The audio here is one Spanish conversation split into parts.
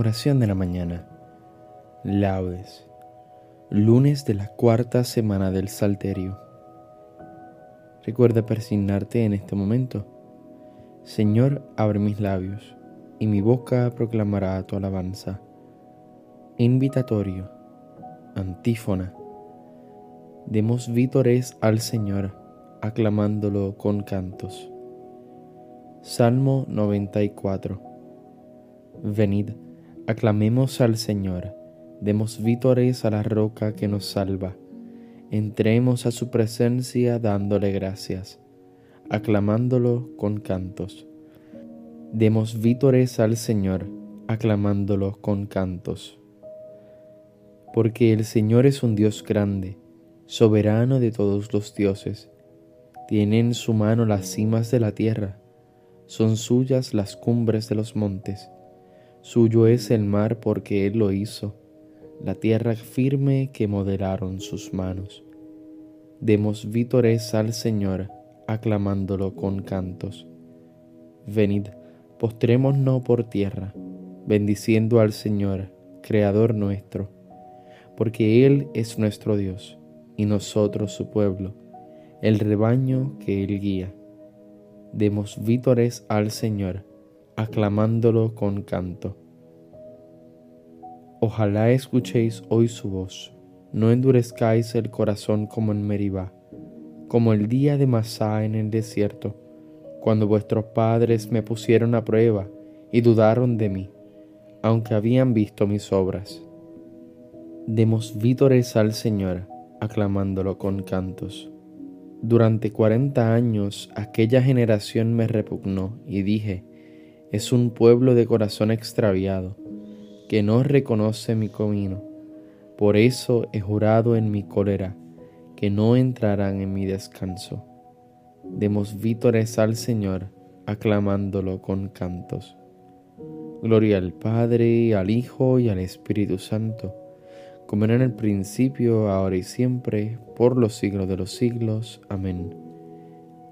Oración de la mañana. Laudes. Lunes de la cuarta semana del Salterio. Recuerda persignarte en este momento. Señor, abre mis labios, y mi boca proclamará tu alabanza. Invitatorio. Antífona. Demos vítores al Señor, aclamándolo con cantos. Salmo 94. Venid Aclamemos al Señor, demos vítores a la roca que nos salva, entremos a su presencia dándole gracias, aclamándolo con cantos. Demos vítores al Señor, aclamándolo con cantos. Porque el Señor es un Dios grande, soberano de todos los dioses. Tiene en su mano las cimas de la tierra, son suyas las cumbres de los montes Suyo es el mar porque Él lo hizo, la tierra firme que moderaron sus manos. Demos vítores al Señor, aclamándolo con cantos. Venid, postrémonos por tierra, bendiciendo al Señor, Creador nuestro, porque Él es nuestro Dios, y nosotros su pueblo, el rebaño que Él guía. Demos vítores al Señor, aclamándolo con canto. Ojalá escuchéis hoy su voz, no endurezcáis el corazón como en Meribá, como el día de Masá en el desierto, cuando vuestros padres me pusieron a prueba y dudaron de mí, aunque habían visto mis obras. Demos vítores al Señor, aclamándolo con cantos. Durante cuarenta años aquella generación me repugnó y dije, es un pueblo de corazón extraviado, que no reconoce mi camino. Por eso he jurado en mi cólera, que no entrarán en mi descanso. Demos vítores al Señor, aclamándolo con cantos. Gloria al Padre, al Hijo y al Espíritu Santo, como era en el principio, ahora y siempre, por los siglos de los siglos. Amén.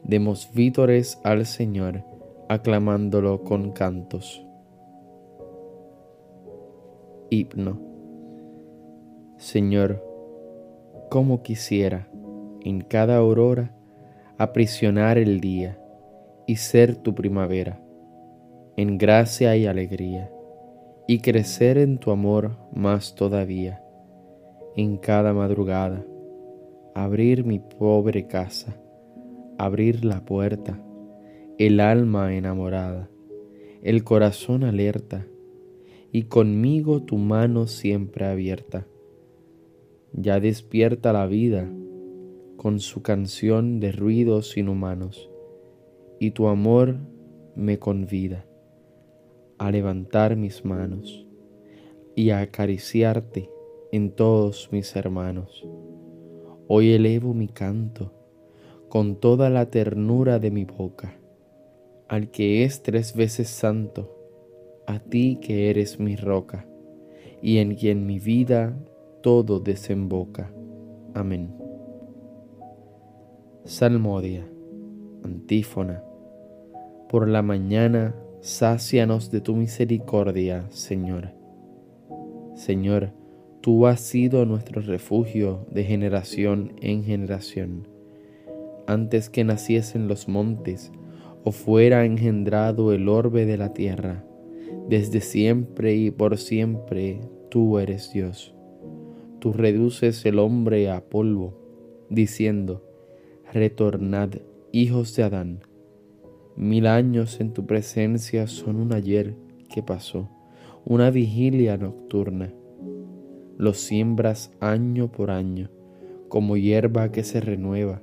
Demos vítores al Señor, aclamándolo con cantos. Himno. Señor, como quisiera en cada aurora aprisionar el día y ser tu primavera, en gracia y alegría, y crecer en tu amor más todavía, en cada madrugada, abrir mi pobre casa, abrir la puerta, el alma enamorada, el corazón alerta, y conmigo tu mano siempre abierta. Ya despierta la vida con su canción de ruidos inhumanos, y tu amor me convida a levantar mis manos y a acariciarte en todos mis hermanos. Hoy elevo mi canto con toda la ternura de mi boca al que es tres veces santo, a ti que eres mi roca, y en quien mi vida todo desemboca. Amén. Salmodia, antífona. Por la mañana, sácianos de tu misericordia, Señor. Señor, tú has sido nuestro refugio de generación en generación. Antes que naciesen los montes, o fuera engendrado el orbe de la tierra, desde siempre y por siempre tú eres Dios. Tú reduces el hombre a polvo, diciendo, retornad, hijos de Adán. Mil años en tu presencia son un ayer que pasó, una vigilia nocturna. Los siembras año por año, como hierba que se renueva,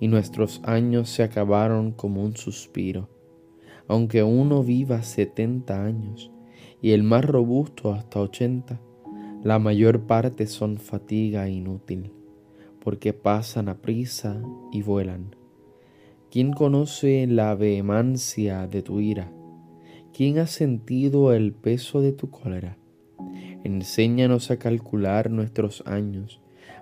y nuestros años se acabaron como un suspiro. Aunque uno viva setenta años, y el más robusto hasta ochenta, la mayor parte son fatiga inútil, porque pasan a prisa y vuelan. ¿Quién conoce la vehemencia de tu ira? ¿Quién ha sentido el peso de tu cólera? Enséñanos a calcular nuestros años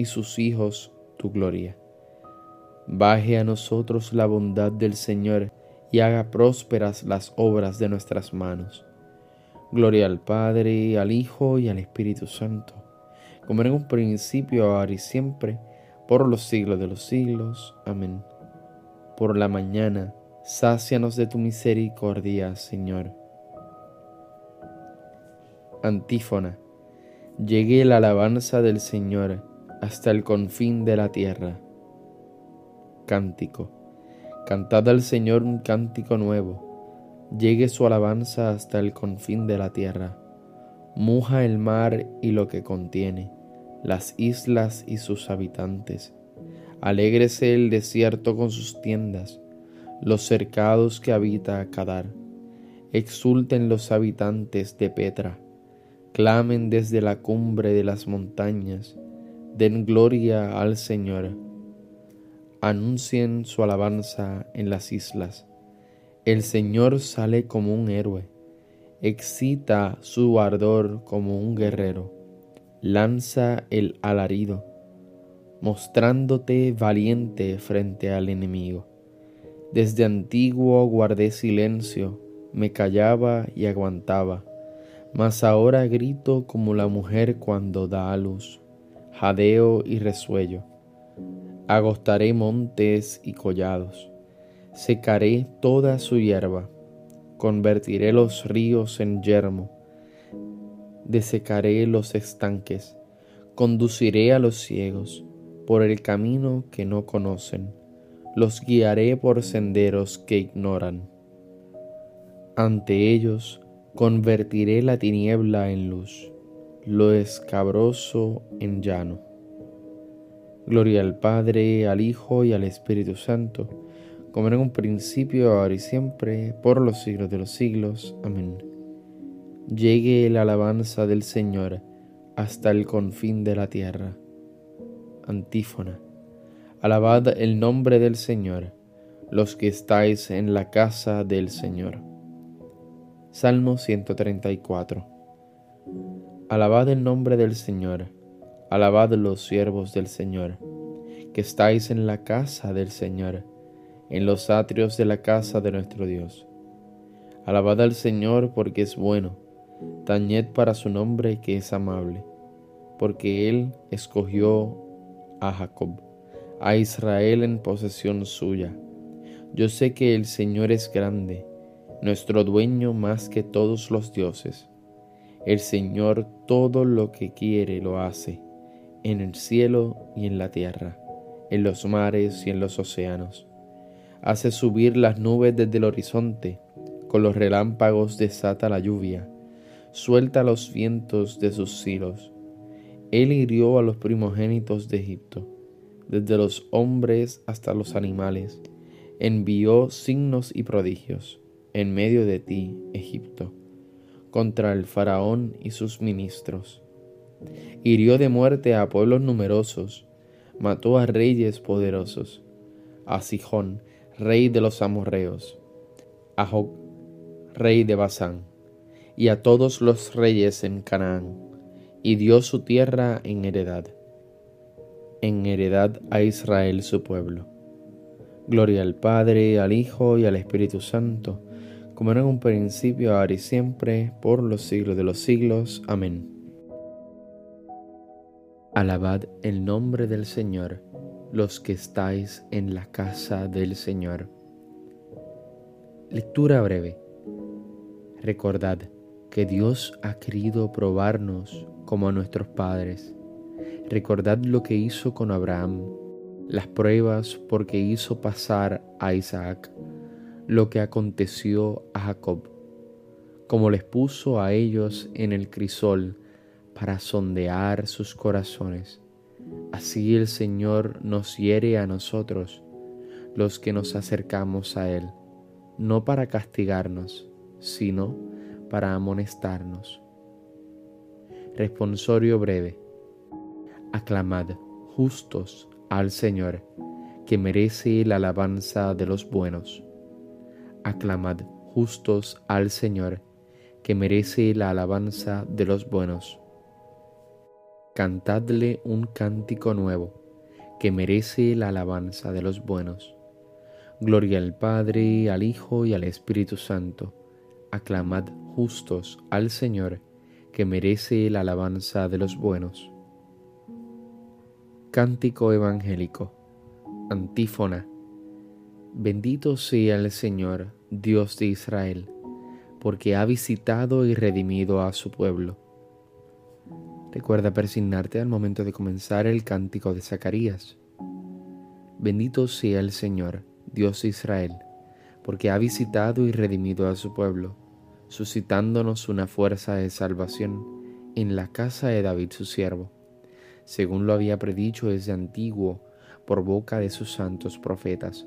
y sus hijos tu gloria. Baje a nosotros la bondad del Señor y haga prósperas las obras de nuestras manos Gloria al Padre, al Hijo y al Espíritu Santo, como en un principio, ahora y siempre, por los siglos de los siglos. Amén. Por la mañana, sácianos de tu misericordia, Señor. Antífona. Llegue la alabanza del Señor hasta el confín de la tierra. Cántico. Cantad al Señor un cántico nuevo llegue su alabanza hasta el confín de la tierra. Muja el mar y lo que contiene, las islas y sus habitantes. Alégrese el desierto con sus tiendas, los cercados que habita Cadar. Exulten los habitantes de Petra, clamen desde la cumbre de las montañas, den gloria al Señor. Anuncien su alabanza en las islas. El Señor sale como un héroe, excita su ardor como un guerrero, lanza el alarido, mostrándote valiente frente al enemigo. Desde antiguo guardé silencio, me callaba y aguantaba, mas ahora grito como la mujer cuando da a luz, jadeo y resuello. Agostaré montes y collados. Secaré toda su hierba, convertiré los ríos en yermo, desecaré los estanques, conduciré a los ciegos por el camino que no conocen, los guiaré por senderos que ignoran. Ante ellos convertiré la tiniebla en luz, lo escabroso en llano. Gloria al Padre, al Hijo y al Espíritu Santo como en un principio, ahora y siempre, por los siglos de los siglos. Amén. Llegue la alabanza del Señor hasta el confín de la tierra. Antífona. Alabad el nombre del Señor, los que estáis en la casa del Señor. Salmo 134. Alabad el nombre del Señor, alabad los siervos del Señor, que estáis en la casa del Señor en los atrios de la casa de nuestro Dios. Alabad al Señor porque es bueno, tañed para su nombre que es amable, porque Él escogió a Jacob, a Israel en posesión suya. Yo sé que el Señor es grande, nuestro dueño más que todos los dioses. El Señor todo lo que quiere lo hace, en el cielo y en la tierra, en los mares y en los océanos hace subir las nubes desde el horizonte, con los relámpagos desata la lluvia, suelta los vientos de sus silos. Él hirió a los primogénitos de Egipto, desde los hombres hasta los animales, envió signos y prodigios. en medio de ti, Egipto, contra el faraón y sus ministros. Hirió de muerte a pueblos numerosos, mató a reyes poderosos, a Sijón, rey de los amorreos, a Joc, rey de Basán, y a todos los reyes en Canaán, y dio su tierra en heredad, en heredad a Israel su pueblo. Gloria al Padre, al Hijo y al Espíritu Santo, como era en un principio, ahora y siempre, por los siglos de los siglos. Amén. Alabad el nombre del Señor, los que estáis en la casa del Señor. Lectura breve. Recordad que Dios ha querido probarnos como a nuestros padres. Recordad lo que hizo con Abraham las pruebas porque hizo pasar a Isaac lo que aconteció a Jacob, como les puso a ellos en el crisol para sondear sus corazones. Así el Señor nos hiere a nosotros, los que nos acercamos a Él, no para castigarnos, sino para amonestarnos. Responsorio breve. Aclamad, justos, al Señor, que merece la alabanza de los buenos. Aclamad justos al Señor, que merece la alabanza de los buenos. Cantadle un cántico nuevo, que merece la alabanza de los buenos. Gloria al Padre, al Hijo y al Espíritu Santo. Aclamad justos al Señor, que merece la alabanza de los buenos. Cántico Evangélico. Antífona. Bendito sea el Señor, Dios de Israel, porque ha visitado y redimido a su pueblo. Recuerda persignarte al momento de comenzar el cántico de Zacarías. Bendito sea el Señor, Dios de Israel, porque ha visitado y redimido a su pueblo, suscitándonos una fuerza de salvación en la casa de David su siervo según lo había predicho desde antiguo por boca de sus santos profetas.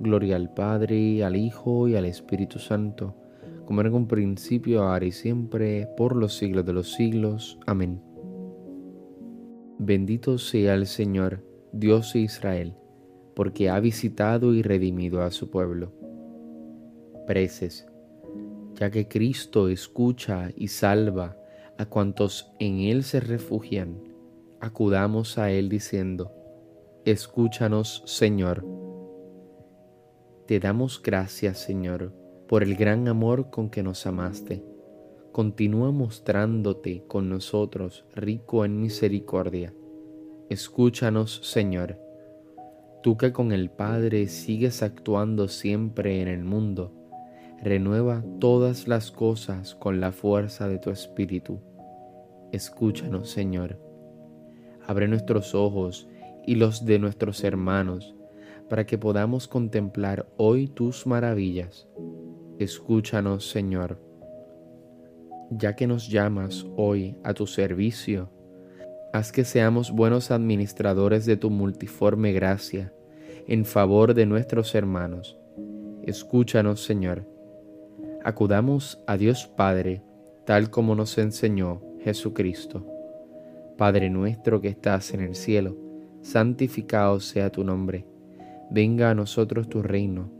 Gloria al Padre, al Hijo y al Espíritu Santo, como en un principio, ahora y siempre, por los siglos de los siglos. Amén. Bendito sea el Señor, Dios de Israel, porque ha visitado y redimido a su pueblo. Preces, ya que Cristo escucha y salva a cuantos en Él se refugian, acudamos a Él diciendo, Escúchanos, Señor. Te damos gracias, Señor, por el gran amor con que nos amaste. Continúa mostrándote con nosotros rico en misericordia. Escúchanos, Señor. Tú que con el Padre sigues actuando siempre en el mundo, renueva todas las cosas con la fuerza de tu Espíritu. Escúchanos, Señor. Abre nuestros ojos y los de nuestros hermanos para que podamos contemplar hoy tus maravillas. Escúchanos, Señor. Ya que nos llamas hoy a tu servicio, haz que seamos buenos administradores de tu multiforme gracia en favor de nuestros hermanos. Escúchanos, Señor. Acudamos a Dios Padre, tal como nos enseñó Jesucristo. Padre nuestro que estás en el cielo, santificado sea tu nombre Venga a nosotros tu reino,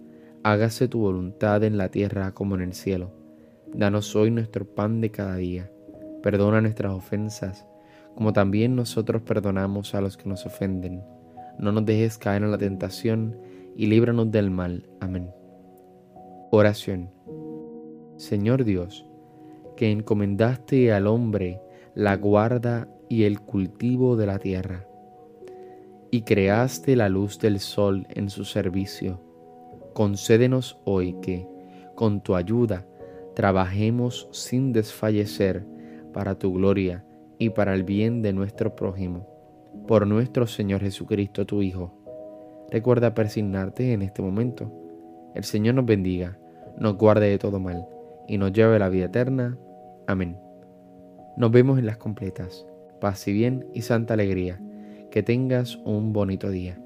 hágase tu voluntad en la tierra como en el cielo. Danos hoy nuestro pan de cada día. Perdona nuestras ofensas, como también nosotros perdonamos a los que nos ofenden. No nos dejes caer en la tentación y líbranos del mal. Amén. Oración. Señor Dios, que encomendaste al hombre la guarda y el cultivo de la tierra, y creaste la luz del sol en su servicio, concédenos hoy que, con tu ayuda, trabajemos sin desfallecer para tu gloria y para el bien de nuestro prójimo. Por nuestro Señor Jesucristo, tu Hijo. Recuerda persignarte en este momento. El Señor nos bendiga, nos guarde de todo mal y nos lleve a la vida eterna. Amén. Nos vemos en las completas. Paz y bien y santa alegría. Que tengas un bonito día.